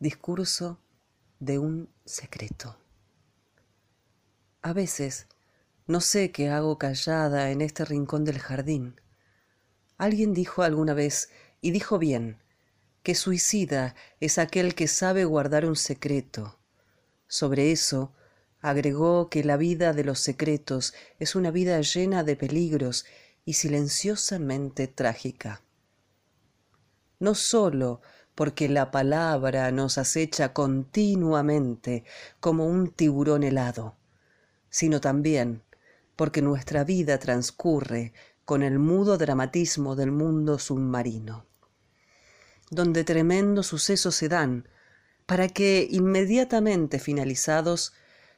Discurso de un secreto. A veces no sé qué hago callada en este rincón del jardín. Alguien dijo alguna vez, y dijo bien, que suicida es aquel que sabe guardar un secreto. Sobre eso agregó que la vida de los secretos es una vida llena de peligros y silenciosamente trágica. No sólo porque la palabra nos acecha continuamente como un tiburón helado, sino también porque nuestra vida transcurre con el mudo dramatismo del mundo submarino, donde tremendos sucesos se dan para que inmediatamente finalizados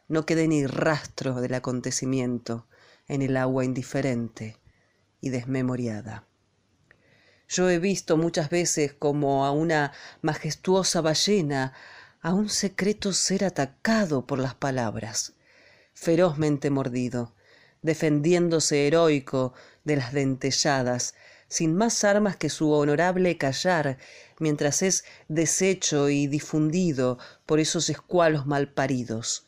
no quede ni rastro del acontecimiento en el agua indiferente y desmemoriada. Yo he visto muchas veces como a una majestuosa ballena, a un secreto ser atacado por las palabras, ferozmente mordido, defendiéndose heroico de las dentelladas, sin más armas que su honorable callar, mientras es deshecho y difundido por esos escualos malparidos.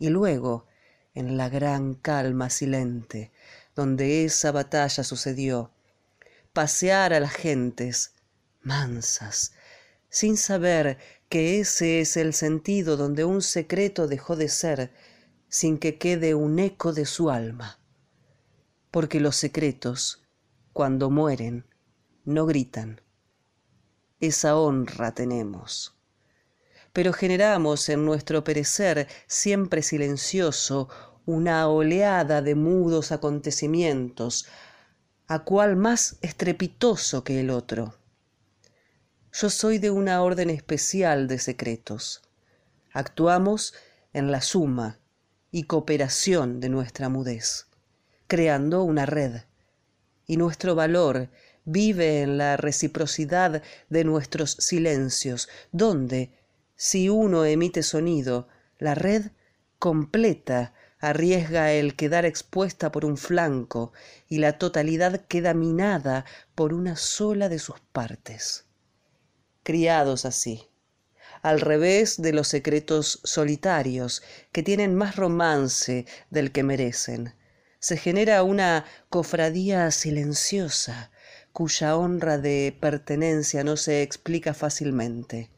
Y luego, en la gran calma silente, donde esa batalla sucedió, pasear a las gentes, mansas, sin saber que ese es el sentido donde un secreto dejó de ser, sin que quede un eco de su alma. Porque los secretos, cuando mueren, no gritan. Esa honra tenemos. Pero generamos en nuestro perecer siempre silencioso una oleada de mudos acontecimientos, a cual más estrepitoso que el otro. Yo soy de una orden especial de secretos. Actuamos en la suma y cooperación de nuestra mudez, creando una red. Y nuestro valor vive en la reciprocidad de nuestros silencios, donde, si uno emite sonido, la red completa arriesga el quedar expuesta por un flanco y la totalidad queda minada por una sola de sus partes. Criados así, al revés de los secretos solitarios, que tienen más romance del que merecen. Se genera una cofradía silenciosa, cuya honra de pertenencia no se explica fácilmente.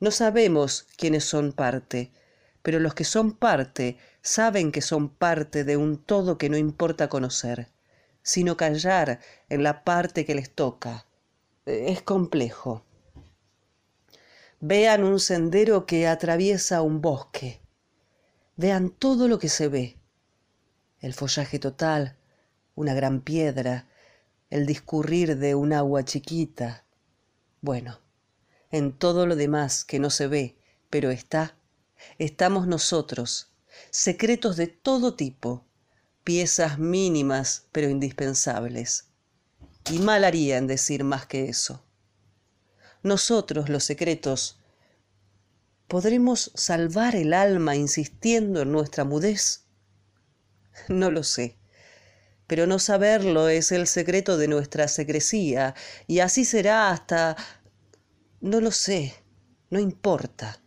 No sabemos quiénes son parte, pero los que son parte saben que son parte de un todo que no importa conocer, sino callar en la parte que les toca. Es complejo vean un sendero que atraviesa un bosque, vean todo lo que se ve, el follaje total, una gran piedra, el discurrir de un agua chiquita. Bueno, en todo lo demás que no se ve, pero está, estamos nosotros, secretos de todo tipo, piezas mínimas pero indispensables. Y mal haría en decir más que eso nosotros los secretos, ¿podremos salvar el alma insistiendo en nuestra mudez? No lo sé, pero no saberlo es el secreto de nuestra secrecía, y así será hasta... no lo sé, no importa.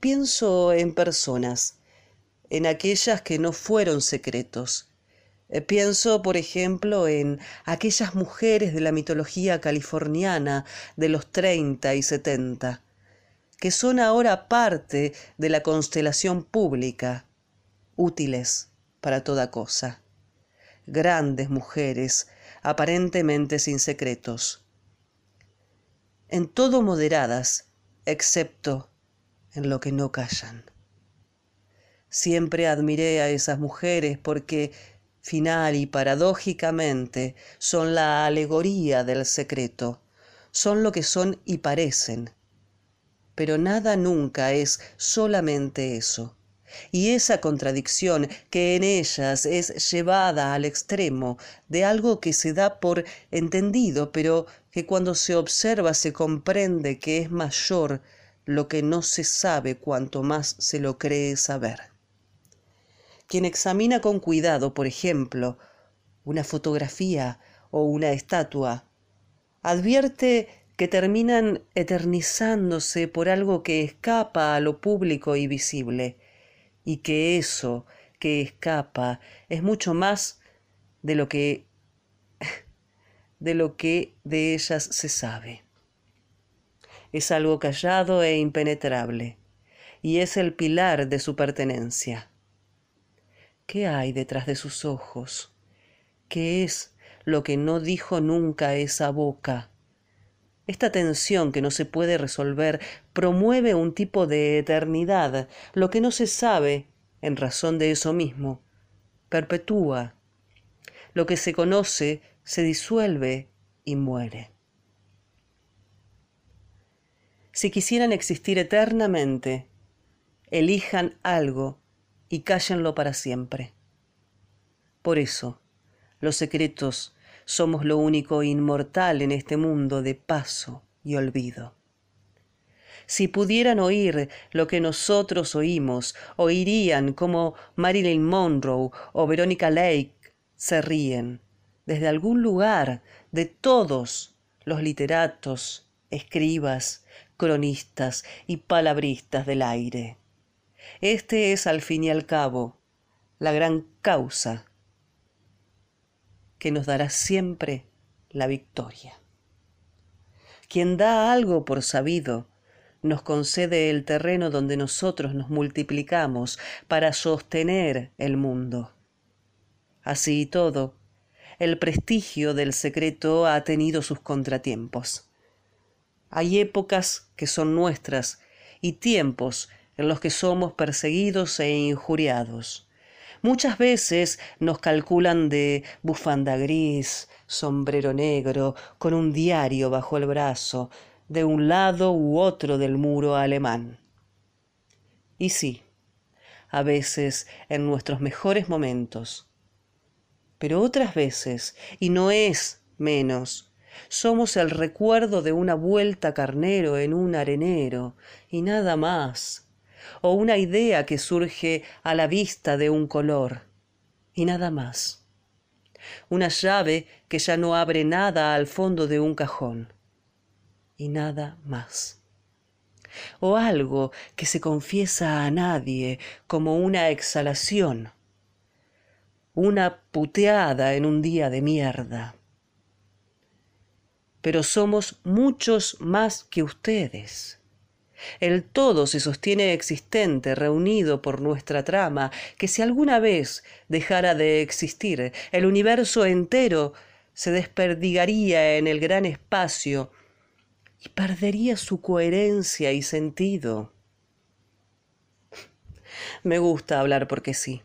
Pienso en personas, en aquellas que no fueron secretos, eh, pienso, por ejemplo, en aquellas mujeres de la mitología californiana de los 30 y 70, que son ahora parte de la constelación pública, útiles para toda cosa. Grandes mujeres, aparentemente sin secretos. En todo moderadas, excepto en lo que no callan. Siempre admiré a esas mujeres porque final y paradójicamente son la alegoría del secreto, son lo que son y parecen. Pero nada nunca es solamente eso. Y esa contradicción que en ellas es llevada al extremo de algo que se da por entendido, pero que cuando se observa se comprende que es mayor lo que no se sabe cuanto más se lo cree saber. Quien examina con cuidado, por ejemplo, una fotografía o una estatua, advierte que terminan eternizándose por algo que escapa a lo público y visible, y que eso que escapa es mucho más de lo que de lo que de ellas se sabe. Es algo callado e impenetrable, y es el pilar de su pertenencia. ¿Qué hay detrás de sus ojos? ¿Qué es lo que no dijo nunca esa boca? Esta tensión que no se puede resolver promueve un tipo de eternidad, lo que no se sabe, en razón de eso mismo, perpetúa. Lo que se conoce se disuelve y muere. Si quisieran existir eternamente, elijan algo y cállenlo para siempre. Por eso, los secretos somos lo único inmortal en este mundo de paso y olvido. Si pudieran oír lo que nosotros oímos, oirían como Marilyn Monroe o Veronica Lake se ríen desde algún lugar de todos los literatos, escribas, cronistas y palabristas del aire. Este es al fin y al cabo la gran causa que nos dará siempre la victoria. Quien da algo por sabido, nos concede el terreno donde nosotros nos multiplicamos para sostener el mundo. Así y todo, el prestigio del secreto ha tenido sus contratiempos. Hay épocas que son nuestras y tiempos en los que somos perseguidos e injuriados. Muchas veces nos calculan de bufanda gris, sombrero negro, con un diario bajo el brazo, de un lado u otro del muro alemán. Y sí, a veces en nuestros mejores momentos, pero otras veces, y no es menos, somos el recuerdo de una vuelta carnero en un arenero, y nada más o una idea que surge a la vista de un color, y nada más. Una llave que ya no abre nada al fondo de un cajón, y nada más. O algo que se confiesa a nadie como una exhalación, una puteada en un día de mierda. Pero somos muchos más que ustedes el todo se sostiene existente, reunido por nuestra trama, que si alguna vez dejara de existir, el universo entero se desperdigaría en el gran espacio y perdería su coherencia y sentido. Me gusta hablar porque sí.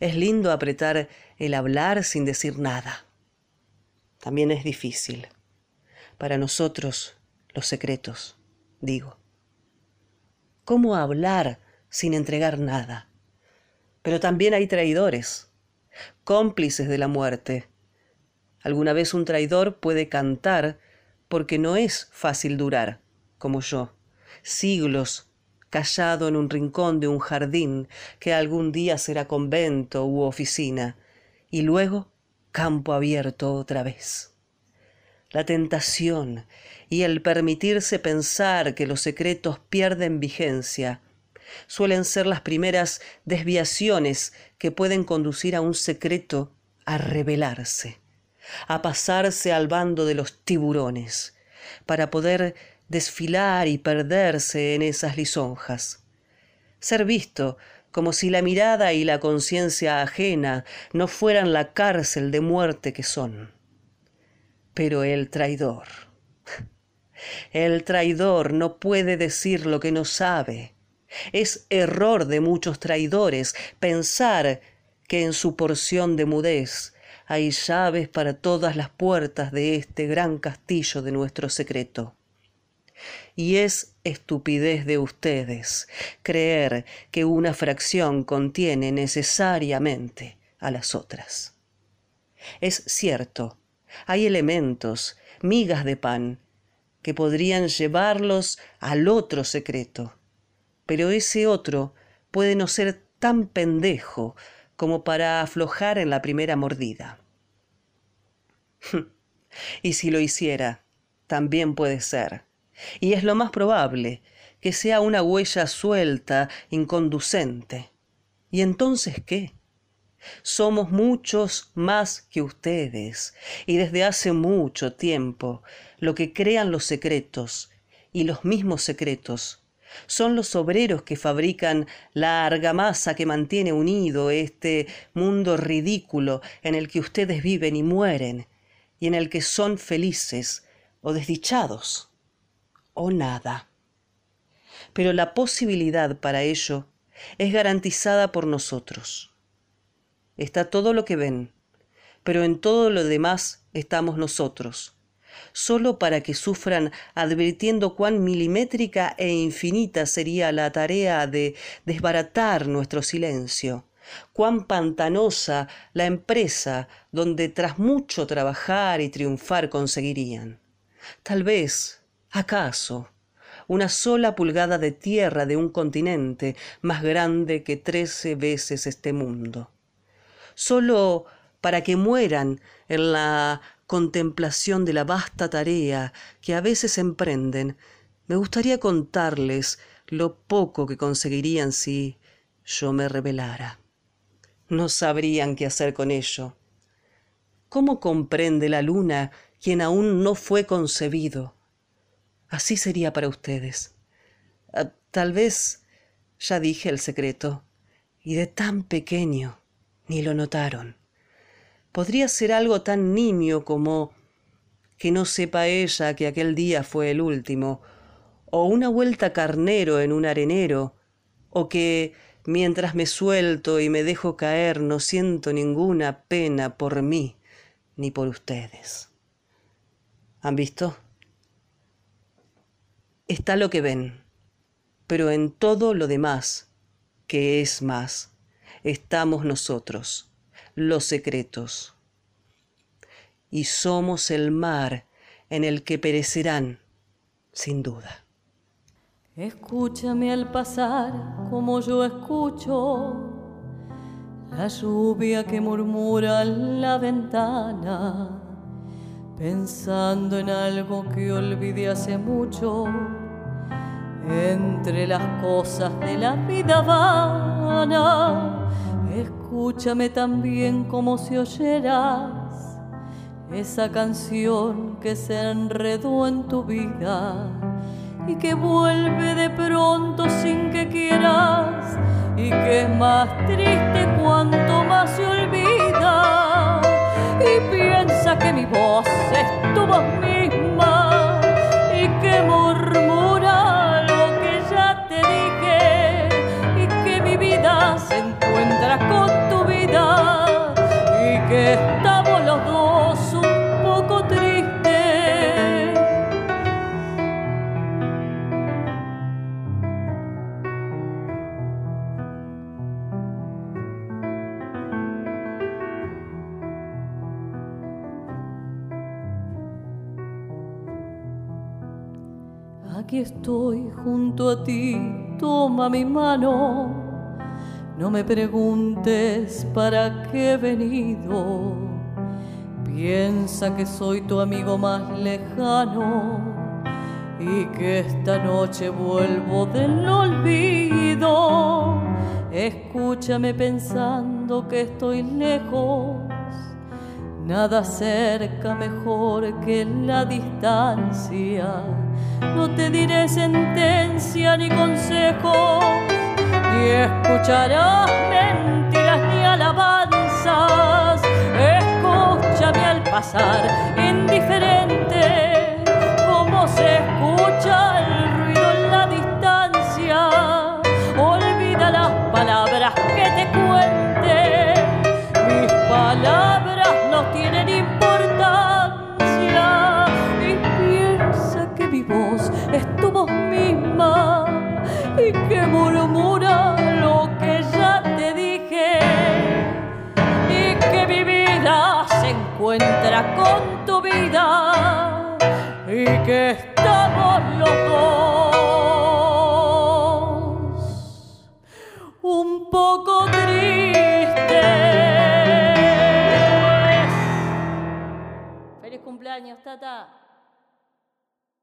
Es lindo apretar el hablar sin decir nada. También es difícil. Para nosotros, los secretos, digo cómo hablar sin entregar nada. Pero también hay traidores, cómplices de la muerte. Alguna vez un traidor puede cantar porque no es fácil durar, como yo, siglos callado en un rincón de un jardín que algún día será convento u oficina, y luego campo abierto otra vez la tentación y el permitirse pensar que los secretos pierden vigencia suelen ser las primeras desviaciones que pueden conducir a un secreto a rebelarse, a pasarse al bando de los tiburones, para poder desfilar y perderse en esas lisonjas. Ser visto como si la mirada y la conciencia ajena no fueran la cárcel de muerte que son. Pero el traidor, el traidor no puede decir lo que no sabe. Es error de muchos traidores pensar que en su porción de mudez hay llaves para todas las puertas de este gran castillo de nuestro secreto. Y es estupidez de ustedes creer que una fracción contiene necesariamente a las otras. Es cierto hay elementos, migas de pan, que podrían llevarlos al otro secreto. Pero ese otro puede no ser tan pendejo como para aflojar en la primera mordida. y si lo hiciera, también puede ser. Y es lo más probable que sea una huella suelta, inconducente. ¿Y entonces qué? Somos muchos más que ustedes, y desde hace mucho tiempo lo que crean los secretos, y los mismos secretos, son los obreros que fabrican la argamasa que mantiene unido este mundo ridículo en el que ustedes viven y mueren, y en el que son felices o desdichados, o nada. Pero la posibilidad para ello es garantizada por nosotros. Está todo lo que ven, pero en todo lo demás estamos nosotros, solo para que sufran advirtiendo cuán milimétrica e infinita sería la tarea de desbaratar nuestro silencio, cuán pantanosa la empresa donde tras mucho trabajar y triunfar conseguirían. Tal vez, acaso, una sola pulgada de tierra de un continente más grande que trece veces este mundo. Solo para que mueran en la contemplación de la vasta tarea que a veces emprenden, me gustaría contarles lo poco que conseguirían si yo me revelara. No sabrían qué hacer con ello. ¿Cómo comprende la luna quien aún no fue concebido? Así sería para ustedes. Ah, tal vez ya dije el secreto, y de tan pequeño ni lo notaron podría ser algo tan nimio como que no sepa ella que aquel día fue el último, o una vuelta carnero en un arenero, o que mientras me suelto y me dejo caer no siento ninguna pena por mí ni por ustedes. ¿Han visto? Está lo que ven, pero en todo lo demás, que es más, estamos nosotros los secretos. Y somos el mar en el que perecerán, sin duda. Escúchame al pasar como yo escucho la lluvia que murmura en la ventana, pensando en algo que olvidé hace mucho, entre las cosas de la vida vana Escúchame también como si oyeras esa canción que se enredó en tu vida y que vuelve de pronto sin que quieras y que es más triste cuanto más se olvida. Y piensa que mi voz es tu voz misma y que murmura lo que ya te dije y que mi vida se encuentra con Estoy junto a ti, toma mi mano no me preguntes para qué he venido. Piensa que soy tu amigo más lejano y que esta noche vuelvo del olvido. Escúchame pensando que estoy lejos. Nada cerca mejor que la distancia. No te diré sentencia ni consejo ni escucharás mentiras ni alabanzas. Escúchame al pasar indiferente, como se escucha y que murmura lo que ya te dije y que mi vida se encuentra con tu vida y que estamos los dos un poco tristes. Feliz cumpleaños, Tata.